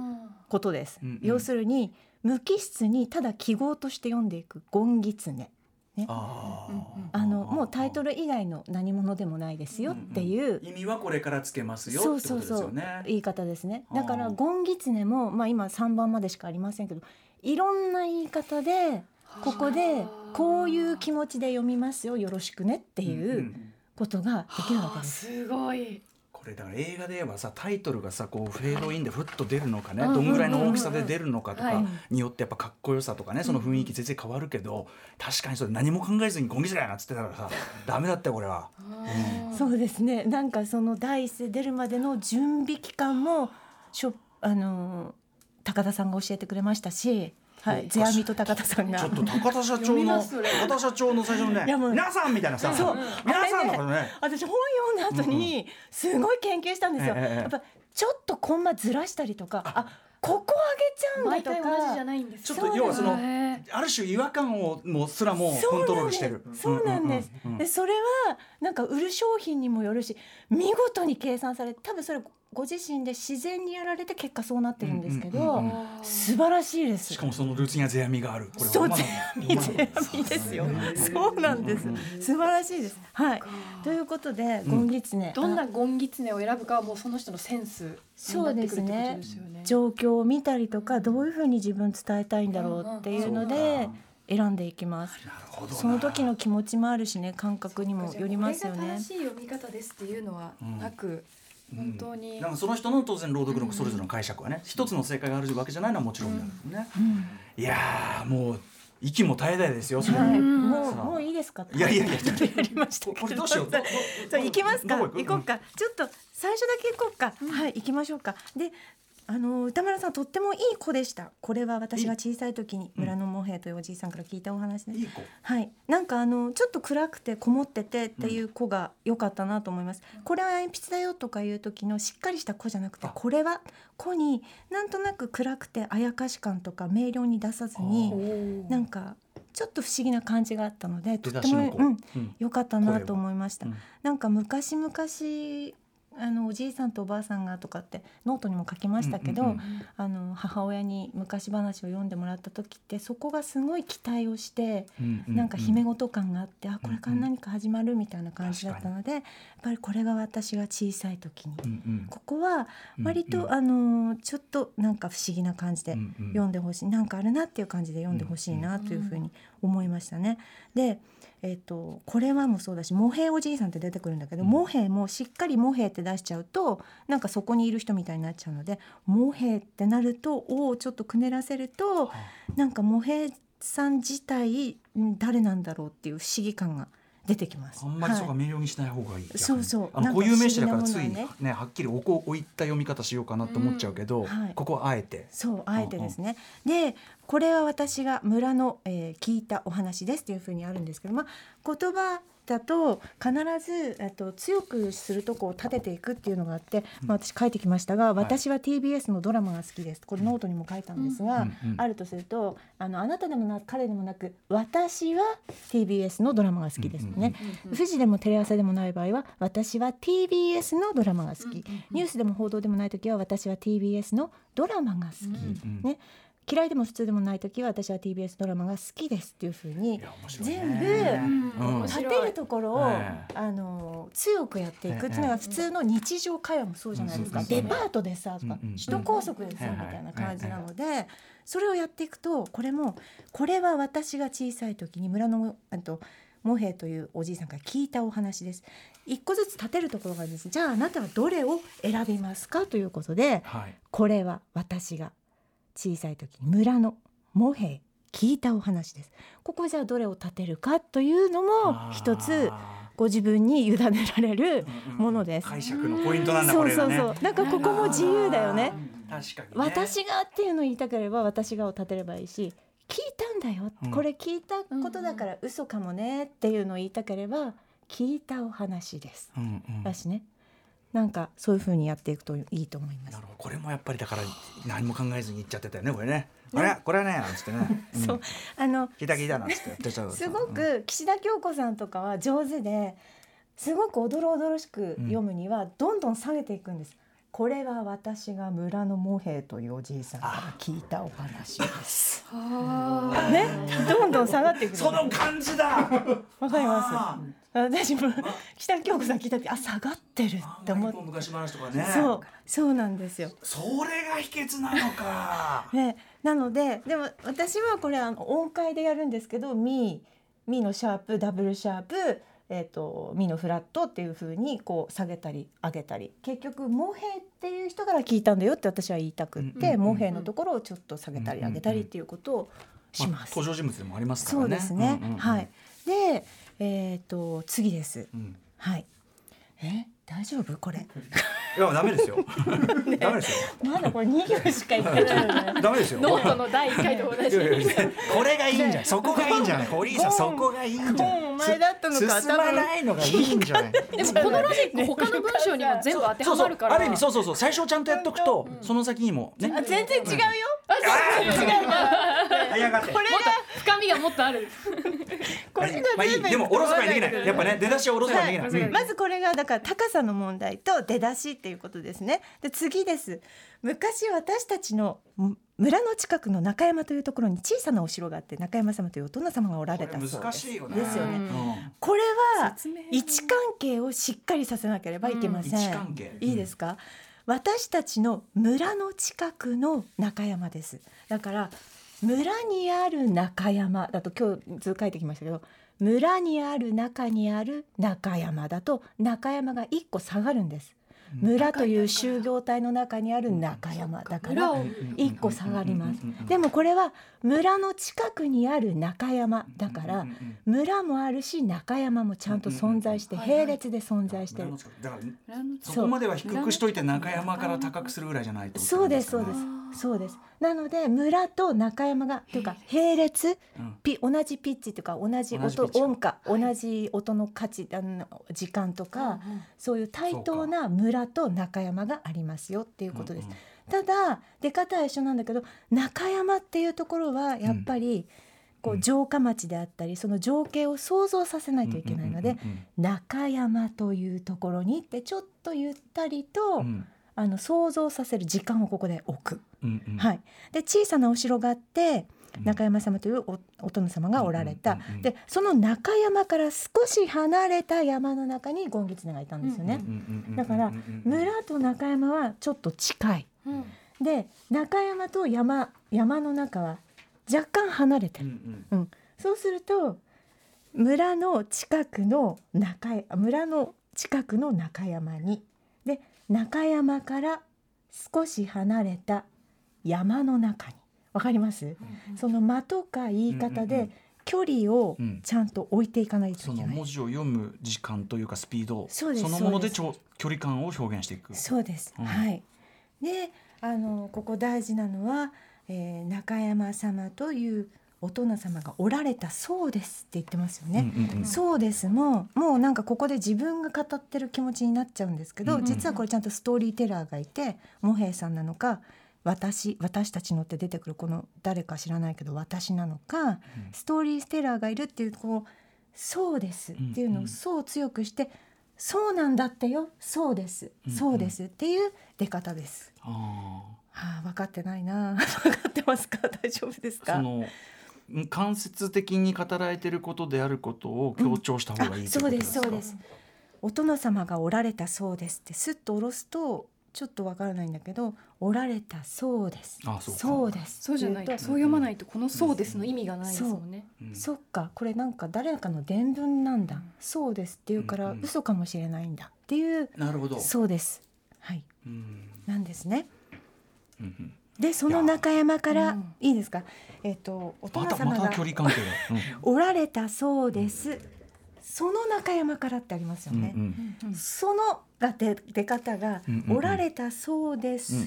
ことです。うんうん。要するに無機質にただ記号として読んでいく「ゴンギツネ」。あー。あのもうタイトル以外の何者でもないですよっていう。意味はこれからつけますよそうってことですそうそうよね。言い方ですね。だからゴンギツネも、まあ、今3番までしかありませんけどいろんな言い方でここでこういう気持ちで読みますよよろしくねってうんいううん。ことができるわけです。すごいこれだから映画で言えばさタイトルがさこうフェードインでふっと出るのかねどんぐらいの大きさで出るのかとかはい。によってやっぱかっこよさとかねその雰囲気全然変わるけど確かにそれ何も考えずに「ゴンギツネやな」っつってたからさダメだったよこれは。そうですね。なんかその第一声出るまでの準備期間もしょあの高田さんが教えてくれましたし、はい、そうゼアミと高田さんが。ちょっと高田社長の高田社長の最初のね皆さんみたいなさ。そう。皆さんのことね。私本読んだ後にすごい研究したんですよ。やっぱちょっとコンマずらしたりとか、あ。ここ上げちゃうんだと毎回同じじゃか。ないんです。ちょっと要はそのへある種違和感をもうすらもうコントロールしてる。そう。なんです。でそれはなんか売る商品にもよるし見事に計算されて多分それご自身で自然にやられて結果そうなってるんですけど、うんうんうんー素晴らしいです。しかもそのルーツには世阿弥がある。これそうほんまなのゼアミゼアミですよ。そうなんです。素晴らしいです。はい。ということでゴンギツネ、どんなゴンギツネを選ぶかはもうその人のセンスになってくるってことですよね。状況を見たりとかどういうふうに自分伝えたいんだろうっていうので選んでいきます。なるほどな。その時の気持ちもあるしね感覚にもよりますよね。正。しい読み方ですっていうのはなく、本当に、なんかその人の当然朗読のそれぞれの解釈はね、一つの正解があるわけじゃないのはもちろんだけどね。いやーもう息も絶え絶えですよ。それはい、ももうもういいですか？いやいやいややりましたけこれどうしよう？行きますか。行こうか。ちょっと最初だけ行こうか。はい、行きましょうか。で、あの歌丸さんとってもいい子でした。これは私が小さい時に村のモヘイというおじいさんから聞いたお話です。い。はい、なんかあのちょっと暗くてこもっててっていう子が良かったなと思います。これは鉛筆だよとかいう時のしっかりした子じゃなくてあこれは子になんとなく暗くてあやかし感とか明瞭に出さずになんかちょっと不思議な感じがあったのでとっても出だしの子。うんうん良かったなと思いました。うんなんか昔々あのおじいさんとおばあさんがとかってノートにも書きましたけど、うんうんうん。あの母親に昔話を読んでもらった時ってそこがすごい期待をして、うんうんなんか姫事感があって、あこれから何か始まるみたいな感じだったので、やっぱりこれが私が小さい時に、うんうん。ここは割と、うん。うんあのちょっとなんか不思議な感じでうんうん。読んでほしい、なんかあるなっていう感じで読んでほしいなというふうに思いましたね。で、えっとこれはもそうだしモヘイおじいさんって出てくるんだけど、うん。モヘイもしっかりモヘイって出しちゃうとなんかそこにいる人みたいになっちゃうのでモヘイってなると「お」をちょっとくねらせるとなんかモヘイさん自体ん誰なんだろうっていう不思議感が出てきます。あんまりそうかはい明瞭にしない方がいい。そうそうあの固有名詞だからついねねはっきりおこ置いた読み方しようかなと思っちゃうけど、はいここはあえて。そうあえてですね。でこれは私が村の、えー聞いたお話ですというふうにあるんですけど、まあ、言葉だと必ずえっと強くするとこを立てていくっていうのがあって、まあ、私書いてきましたが、私は TBS のドラマが好きです。これノートにも書いたんですが、あるとするとあのあなたでもな彼でもなく私は TBS のドラマが好きですね。フジでもテレ朝でもない場合は私は TBS のドラマが好き、ニュースでも報道でもない時は私は TBS のドラマが好き、うん。ね嫌いでも普通でもない時は私は TBS ドラマが好きですっていうふうに全部うん。立てるところを、ええ。あの強くやっていくっていうのが普通の日常会話もそうじゃないですか、うんデパートでさとか、首都高速でさ、うんみたいな感じなので、それをやっていくとこれもこれは私が小さい時に村のあとモヘイというおじいさんから聞いたお話です。一個ずつ立てるところがです。じゃああなたはどれを選びますか？ということではい。これは私が小さい時に村のモヘイ聞いたお話ですここじゃあどれを立てるかというのも一つあご自分に委ねられるーものです。解釈のポイントなんだこそうれがね。そうそう。なんかここも自由だよね。確かにね。私がっていうのを言いたければ私がを立てればいいし、聞いたんだよ。うんこれ聞いたことだから嘘かもねっていうのを言いたければ聞いたお話です。うんうんだしね。なんかそういう風にやっていくといいと思いますなる。ほどこれもやっぱりだから何も考えずに言っちゃってたよねこれね。あれこれはねなんつってね。うんそうあの聞いた聞いたなんつってやってたすごく岸田京子さんとかは上手ですごくおどろおどろしく読むにはどんどん下げていくんです。これは私が村の茂平というおじいさんから聞いたお話です。ね、どんどん下がっていくその感じだ。わかりあます。私も北京子さん聞いた時あ下がってるって思って。昔話とかね。そうそうなんですよ。それが秘訣なのか。ね、なのででも私はこれあの音階でやるんですけどミミのシャープダブルシャープ、えー、とミのフラットっていう風にこう下げたり上げたり結局モヘっていう人から聞いたんだよって私は言いたくって、うんうんうんモヘのところをちょっと下げたり上げたりっていうことをします。登場人物でもありますからね。そうですね、うんうんうんはい。で、えっ、と次です。うんはい。え大丈夫？これ？いやダメですよ。ダメですよ。まだこれ2行しか言ってない。ダメですよ。ノートの第一回と同じこれがいいんじゃない。そこがいいんじゃない。堀井さんそこがいいんじゃなお前だったのかす進まないのがいいんじゃない。でもこのロジック他の文章にも全部当てはまるからある意味そうそうそう最初ちゃんとやっとくとその先にもね。あ全然違うよ。早がって。これが深みがもっとあるこれがまあいいでもおろそかにできない。やっぱね出だしはおろそかにできない。はいうんまずこれがだから高さの問題と出だしっていうことですね。で次です。昔私たちのむ村の近くの中山というところに小さなお城があって中山様というお殿様がおられたそうです。難しいよね。ですよねうんこれは位置関係をしっかりさせなければいけません。位置関係いいですか、私たちの村の近くの中山です。だから村にある中山だと今日図書いてきましたけど村にある中にある中山だと中山が1個下がるんです。村という就業体の中にある中山だから一個下がります。でもこれは村の近くにある中山だから村もあるし中山もちゃん。と存在して並列で存在してる。だからそこまでは低くしといて中山から高くするぐらいじゃないと。そうですそうですそうです。なので村と中山がというか並列うん。ピ同じピッチというか同じ音音価同じ音の価値あの時間とかそういう対等な村と中山がありますよっていうことです。ただ出方は一緒なんだけど中山っていうところはやっぱりこうん。う城下町であったりその情景を想像させないといけないのでうんうん中山というところにってちょっとゆったりと、うん。あの想像させる時間をここで置く。うんうん。はい、で小さなお城があってうん中山様というおお殿様がおられた、でその中山から少し離れた山の中に権狐がいたんですよね。だから村と中山はちょっと近いうんで中山と山山の中は若干離れてうる、んうんそうすると村の近くの中村の近くの中山にで中山から少し離れた山の中にわかります、その間とか言い方でん距離をうんちゃんと置いていかないとそいけない、の文字を読む時間というかスピードそうですのものでちょ距離感を表現していく。そうです、うん。はい。であのここ大事なのは、えー中山様というお殿様がおられたそうですって言ってますよね、そうです。もうもうなんかここで自分が語ってる気持ちになっちゃうんですけど、実はこれちゃんとストーリーテラーがいて茂平さんなのか私私たちのって出てくるこの誰か知らないけど私なのか、ストーリーテラーがいるっていうこうそうですっていうのをそう強くして、そうなんだってよそうです、うんそうですっていう出方です。あはあ分かってないな。分かってますか？大丈夫ですか？間接的に語られていることであることを強調した方がいいあそうですそうです。お殿様がおられたそうですってスッと下ろすとちょっとわからないんだけどおられたそうです。あそうか。です。そうじゃないとそう読まないとこのそうですの意味がないですもんね。うんそっか。これなんか誰かの伝聞なんだ、そうですっていうから、嘘かもしれないんだっていうなるほど。そうです。はい。うん。なんですね。うんうん。でその中山から、うん。いいですか？えっ、とおまたま殿様がた距離関係が。うん。おられたそうです。その中山からってありますよね。うんうん。そのが出出方がうんうんうん。おられたそうです。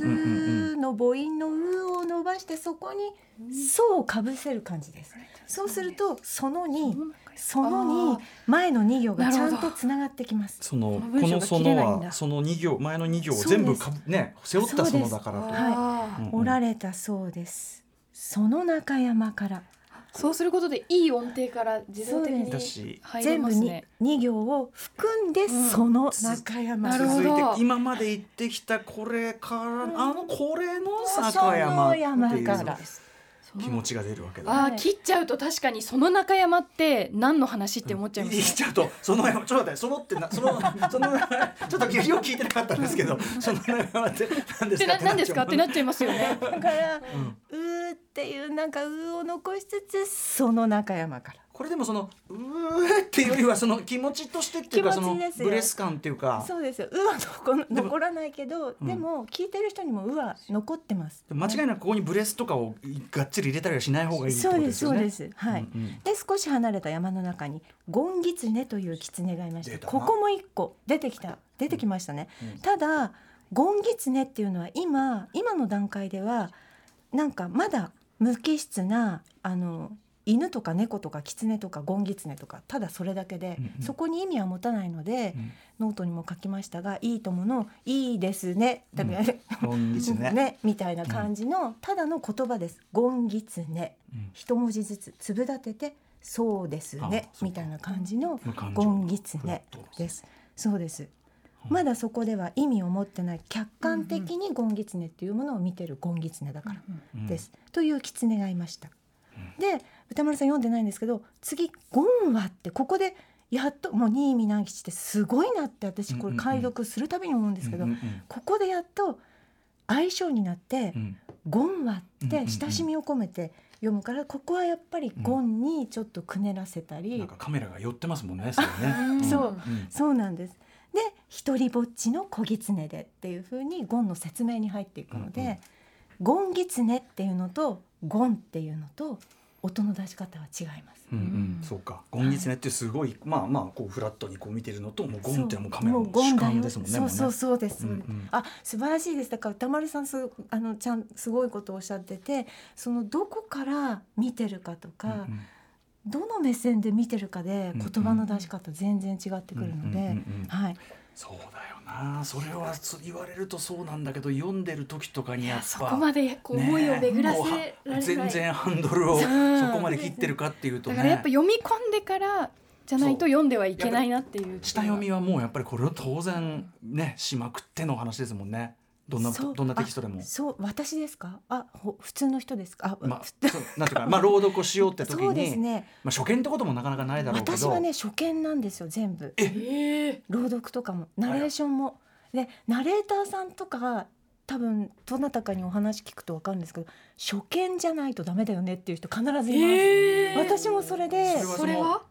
の母音のうを伸ばしてそこにそうをかぶせる感じです。そうするとそのにそのに前の二行がちゃんとつながってきます。そのこのそのはその二行前の二行を全部かぶね背負ったそのだからと。あーうんうん。おられたそうです。その中山からそうすることでいい音程から自動的に入り全部にますね。二行を含んでん。その中。山なるほど。続いて今まで行ってきたこれからあのこれのそ坂山って山いう。から。気持ちが出るわけだ。あーはい切っちゃうと確かにその中山って何の話って思っちゃいます？ね。言っちゃうとその山ちょっと待ってそのってなそのそのちょっと聞を聞いてなかったんですけどその山って何ですか？何ですか？ってなっちゃいますよね。だから、うーっていうなんかうーを残しつつその中山から。これでもそのうーっていうよりはその気持ちとしてっていうかそのブレス感っていうかそうですよ。うは残らないけど、うんでも聞いてる人にもうは残ってます。間違いなくここにブレスとかをがっちり入れたりはしない方がいいってこそうでとですすよね。そうです。はい。うんうんで少し離れた山の中にゴンギツネという狐がいました。ここも一個出てきた出てきましたね。うんただゴンギツネっていうのは今今の段階ではなんかまだ無機質なあの犬とか猫とか狐とかゴンギツネとかただそれだけで、うんうん。そこに意味は持たないので、うん。ノートにも書きましたが「いいとものいいです ね」みたいな感じの、ただの言葉です。ゴンギツネ。うん。一文字ずつ粒立てて「そうですあね」みたいな感じのゴンギツネです。そうです。まだそこでは意味を持ってない客観的にゴンギツネっていうものを見てるゴンギツネだからうんです。という狐がいました。で歌丸さん読んでないんですけど次「ゴンは」ってここでやっともう新見南吉ってすごいなって私これ解読するたびに思うんですけど、うんうんここでやっと相性になってうん「ゴンは」ってうんうんうん親しみを込めて読むからここはやっぱり「ゴン」にちょっとくねらせたり、なんかカメラが寄ってますもんね。それね。そううん。そうなんです。で一人ぼっちの小狐でっていう風にゴンの説明に入っていくので、うんうん。ゴン狐っていうのとゴンっていうのと音の出し方は違います。うんうん、そうか。ゴンギツネってすごい、まあまあこうフラットにこう見てるのと、もうゴンってもうカメラそうの主観ですもんね。そうそうう。そうです。そうですうんうんあ素晴らしいです。だから歌丸さんすあのちゃんすごいことをおっしゃってて、そのどこから見てるかとか、うんうんどの目線で見てるかでうん言葉の出し方全然違ってくるのではい。そうだよな。それは言われるとそうなんだけど、読んでる時とかにやっぱ。そこまでこう思いを巡らせられない。全然ハンドルをそうんこまで切ってるかっていうとねだからやっぱ読み込んでからじゃないと読んではいけないなっていう。下読みはもうやっぱりこれを当然ねしまくっての話ですもんねどんなどんなテキストでも。あ。そう。私ですか？あほ普通の人ですか？あ、まあ、なんていうか、まあ、朗読をしようって時そうですに、ね。まあ、初見ってこともなかなかないだろうけど。私はね初見なんですよ全部。え？え朗読とかも。ナレーションも。でナレーターさんとか多分どなたかにお話聞くと分かるんですけど初見じゃないとダメだよねっていう人必ずいます、ええ私もそれでそれはそれは？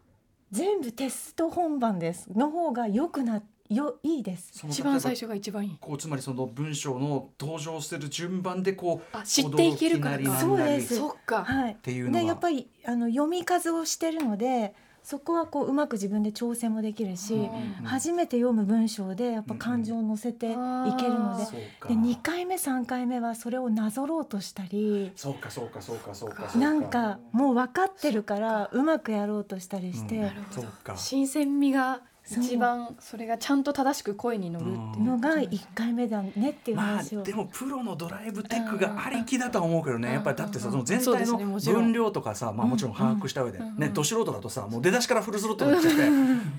全部テスト本番です。の方が良くなよいいです。一番最初が一番いい。ばこうつまりその文章の登場する順番でこうあ知っていけるからそうです。そっか。はい。っていうのはでやっぱりあの読み数をしてるのでそこはこううまく自分で調整もできるし、うん初めて読む文章でやっぱ感情を乗せていけるので,、そうか。で2回目3回目はそれをなぞろうとしたりそうかそうかそうかそうかそうか。なんかもう分かってるからうまくやろうとしたりして、うん。なるほど。そうか新鮮味が一番それがちゃんと正しく声に乗るっていうのが1回目だねっていうまあ話を、でもプロのドライブテクがありきだとは思うけどね。うん。やっぱりだってさうん。その全体の分量とかさまあもちろん把握した上で。うん。ねど素人だとさもう出だしからフルスロットルいっちゃって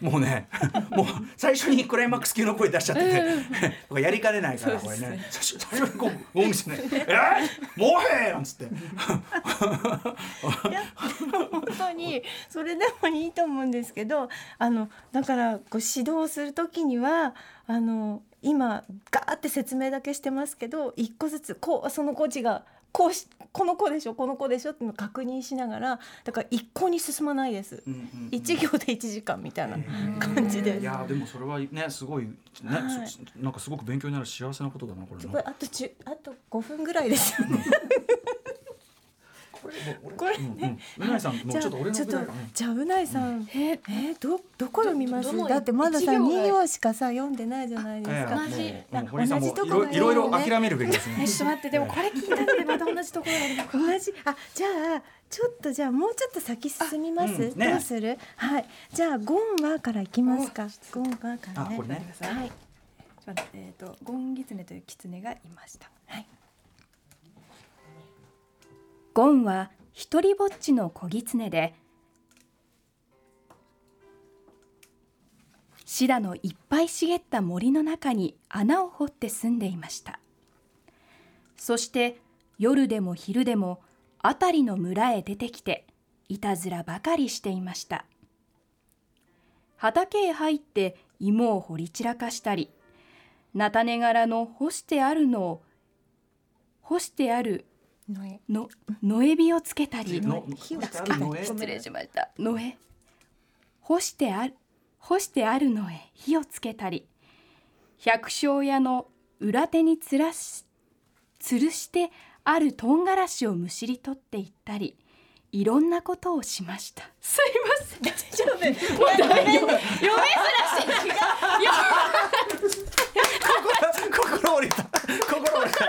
もうねもう最初にクライマックス級の声出しちゃっててとかやりかねないからこれね。最初最初にこうゴンしてね「えーもうへー!」なんつって。いや本当にそれでもいいと思うんですけどあのだからこう指導する時にはあの今ガーって説明だけしてますけど一個ずつこうそのコーチがこうしこの子でしょこの子でしょっていうのを確認しながらだから一向に進まないです。うんうんうん一行で一時間みたいな感じです。いやーでもそれはねすごいねはいそなんかすごく勉強になる幸せなことだなこれなこれあと10あと5分ぐらいですよね。ここれ。もう俺これうんいさんもうじゃあちょっと俺のちょっとぐらいかな。じゃあうないさん、ええー、どどこ読みます？だってまださ一行が？2行しかさ読んでないじゃないですええか、同じ。同じとこがいろいろいろね諦めるべきですね。えちょっと待ってでもこれ聞いたんでまた同じところがあるのか同じ。あじゃあちょっとじゃあもうちょっと先進みます、うん。ね。どうする？はい。じゃあゴンワからいきますか。ゴンワからね。あこれね。はい。えっ、とゴンギツネというキツネがいました。はいゴンは一人ぼっちの小狐でシダのいっぱい茂った森の中に穴を掘って住んでいました。そして夜でも昼でも辺りの村へ出てきていたずらばかりしていました。畑へ入って芋を掘り散らかしたり菜種柄の干してあるのを干してあるのえ。の野エビをつけたり。の火をつけたりのえ。失礼しました野え。干してある干してあるのへ火をつけたり。百姓屋の裏手につらし吊るしてある唐辛子をむしり取っていったり。いろんなことをしました。すいません。ちょっとね心折れた。心折れた。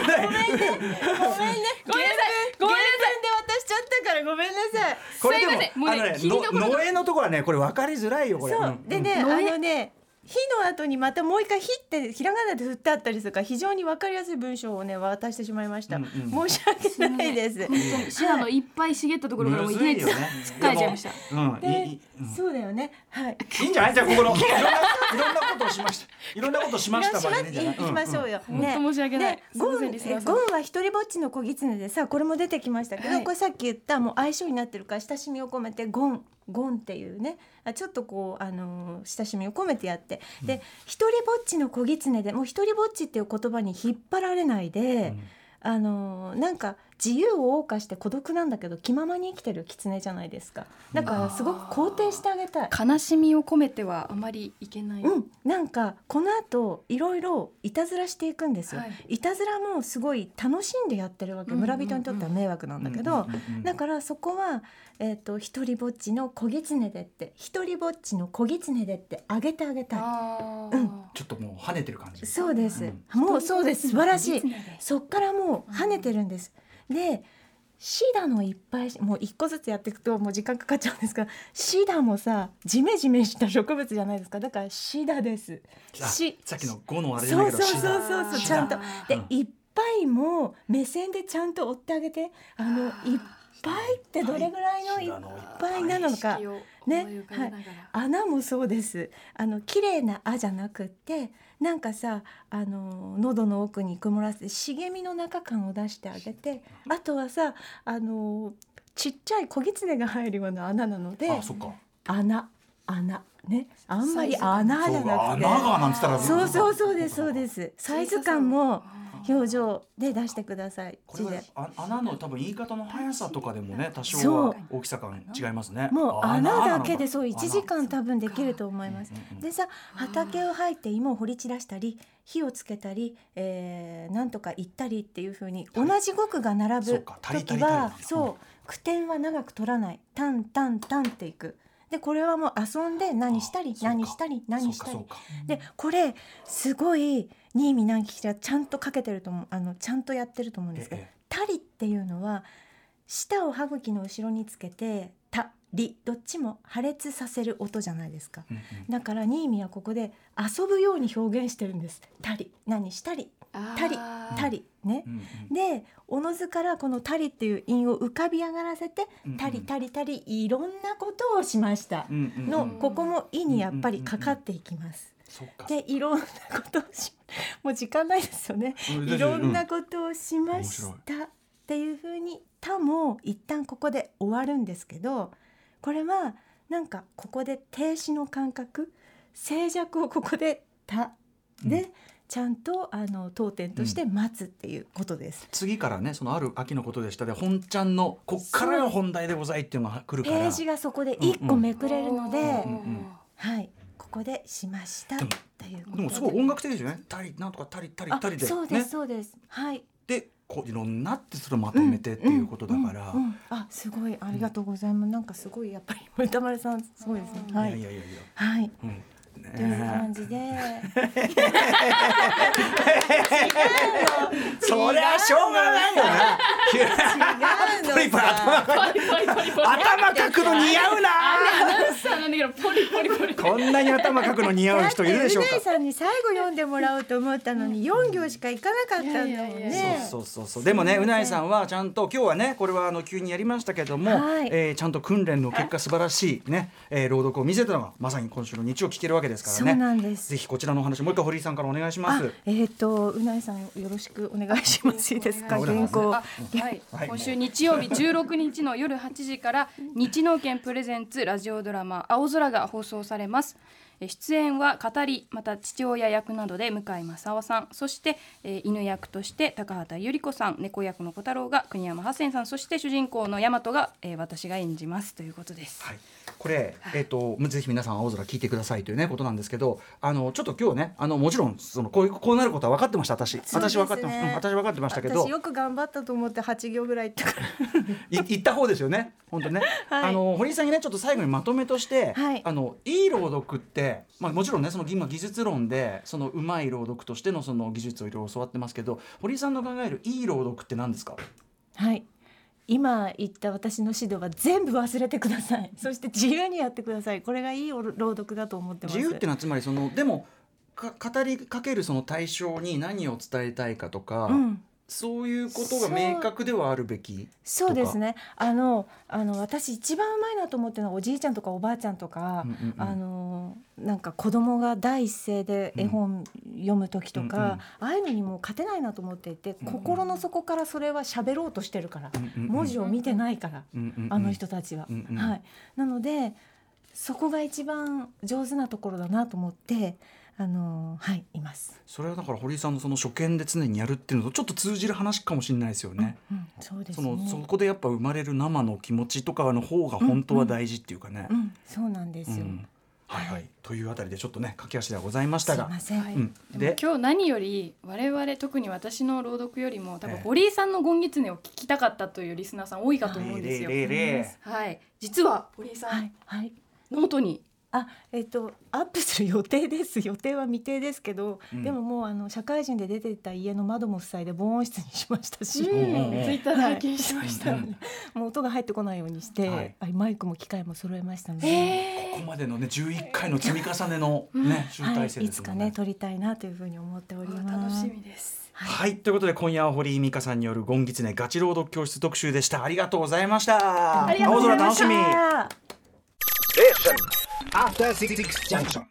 ごめんなさい。ごめんなさい。で渡しちゃったからごめんなさい。これでもあのねの農園のところはねこれ分かりづらいよこれ。そう、でね、うん。あのね火の後にまたもう一回「火」ってひらがなで振ってあったりするから非常に分かりやすい文章をね渡してしまいました、うんうん。申し訳ないです。シダのいっぱい茂ったところからもういきなりっかえちゃいましたうん。いでいいいうん。そうだよね。はい。いいんじゃない？じゃあここのいろんないろんなことをしました。いろんなことをしましたしま場合でいいんじゃない行きましょうよ。ん。本当申し訳ない。ゴンゴンは一人ぼっちの小狐でさこれも出てきましたけど、はい。これさっき言ったもう相性になってるから親しみを込めてゴンゴンっていうねあちょっとこうあのー親しみを込めてやって。で一人ぼっちの小狐でもう一人ぼっちっていう言葉に引っ張られないで、あのーなんか自由を謳歌して孤独なんだけど気ままに生きてる狐じゃないですか。だからすごく肯定してあげたい。悲しみを込めてはあまりいけない、うん、なんかこの後いろいろいたずらしていくんですよ、はい。い、たずらもすごい楽しんでやってるわけ。うんうんうん村人にとっては迷惑なんだけど、だからそこはえっ、と一人ぼっちの小狐でって一人ぼっちの小狐でってあげてあげたい。うん。ちょっともう跳ねてる感じ。そうです、うんもうそうです。素晴らしい。そっからもう跳ねてるんです、でシダのいっぱいもう一個ずつやっていくともう時間かかっちゃうんですがシダもさジメジメした植物じゃないですか。だからシダです。あしさっきの5のあれじゃなそそういうけどそうそうそうシダ。ちゃんと。で、うん。いっぱいも目線でちゃんと追ってあげてあのいっぱいってどれぐらいのい。っぱいなのか。ね。思い。穴もそうです。あの綺麗な「あ」じゃなくってなんかさあの喉の奥に曇らせて茂みの中感を出してあげてあとはさあのちっちゃい小狐が入るような穴なのであそっか。穴穴。ね。あんまり穴じゃなくて。穴がなんつったらそうそうそうですそうです。サイズ感も表情で出してください。これは穴の多分言い方の速さとかでもね多少は大きさ感違いますね。もうあ穴だけでそう1時間多分できると思います。でさ畑を入って芋を掘り散らしたり火をつけたり、えー、なんとか行ったりっていう風に同じ語句が並ぶ時はそう句点は長く取らない。タンタンタンっていく。でこれはもう遊んで何したり何したり何したり。でこれすごい新見南吉はちゃんとかけてると思うあのちゃんとやってると思うんですけどええ「たり」っていうのは舌を歯茎の後ろにつけて「たり」どっちも破裂させる音じゃないですか。うんうん。だから新見はここで遊ぶように表現してるんです。たり何したり。たりたりね。う。んうん。でおのずからこの「たり」っていう韻を浮かび上がらせてうんうん「たりたりたりいろんなことをしました。う」んうんうん。のここも「い」にやっぱりかかっていきます。でいろんなことをしもう時間ないですよね。うんいろんなことをしまし面たっていうふうに「た」も一旦ここで終わるんですけどこれはなんかここで停止の感覚静寂をここで「た」で、うん。ちゃんとあの当店として待つっていうことです。次からねそのある秋のことでした。で本ちゃんのこっからが本題でございっていうのが来るから。ページがそこで一個めくれるので、うんうん。はいここでしましたっていうことで。もすごい音楽的ですよね。たりなんとかたりたりあたりで。そうです、ね。そうです。はい。でこういろんなってそれをまとめてっていうことだから、うんうん。あすごい。ありがとうございます、なんかすごいやっぱり歌丸さんすごいですね。はい。いやいやいやはい。うん。ねという感じで。そりゃしょうがないよな。ポリポリ頭かくの似合うな。こんなに頭かくの似合う人いるでしょうか。さんに最後読んでもらおうと思ったのに四行しかいかなかったんだもんね。そうそうそうでもねうないさんはちゃんと今日はねこれはあの急にやりましたけども、はい。えーちゃんと訓練の結果素晴らしいね、えー朗読を見せたのがまさに今週の日曜聞けるわけですからね。そうなんです。ぜひこちらのお話もう一回堀井さんからお願いしまあすえっ、とうないさんよろしくお願いします。いいですか？はい原稿。あはい。はい。今週日曜日16日の夜8時から日農研プレゼンツラジオドラマ青空が放送されます。え出演は語りまた父親役などで向井正夫さん。そして、えー犬役として高畑百合子さん。猫役の小太郎が国山ハセンさん。そして主人公の大和が、えー私が演じます。ということです、はい、これ、えっ、と、ぜひ皆さん青空聞いてくださいというね、ことなんですけど。あの、ちょっと今日ね、あの、もちろん、その、こういう、こうなることは分かってました。私、私分かってました。うん私分かってましたけど私。よく頑張ったと思って八行ぐらい言ったから い言った方ですよね。本当ね。はいあの、堀井さんにね、ちょっと最後にまとめとして。はいあの、いい朗読って、まあ、もちろんね、その、今技術論で、その、うまい朗読としての、その技術をいろいろ教わってますけど。堀井さんの考えるいい朗読って何ですか？はい今言った私の指導は全部忘れてください。そして自由にやってください。これがいい朗読だと思ってます。自由ってのはつまりそのでもか語りかけるその対象に何を伝えたいかとか、うんそういうことが明確ではあるべきそうですね。あのあの私一番うまいなと思ってるのはおじいちゃんとかおばあちゃんとか、うんうんうん。あのなんか子供が第一声で絵本読む時とか、うんうん。ああいうのにもう勝てないなと思っていて、うんうん心の底からそれは喋ろうとしてるから、うんうんうん。文字を見てないから、うんうんうんあの人たちは。うんうん。はい、なのでそこが一番上手なところだなと思ってあのはいいます。それはだから堀井さんのその初見で常にやるっていうのとちょっと通じる話かもしれないですよね。うん、そうですそね。のそこでやっぱ生まれる生の気持ちとかの方が本当は大事っていうかね。うん、そうなんですよ。うんはいはい、というあたりでちょっとね駆け足ではございましたがすいません。はいうんで今日何より我々特に私の朗読よりも多分ええ堀井さんのゴンギツネを聞きたかったというリスナーさん多いかと思うんですよ。はい、実は堀井さん、はいはい。ノートにあ、えっ、とアップする予定です。予定は未定ですけど、うんでももうあの社会人で出てた家の窓も塞いで防音室にしましたし、ツイッターで拝見しました。うんもう音が入ってこないようにして、はいあマイクも機械も揃えましたので、えここまでのね11回の積み重ねのね集はい、大成いつですもんね。かね撮りたいなというふうに思っておりー、ます。楽しみです。はい、ということで今夜は堀井美香さんによるゴンギツネガチ朗読教室特集でした。ありがとうございました。青空楽しみ。After Six Junction.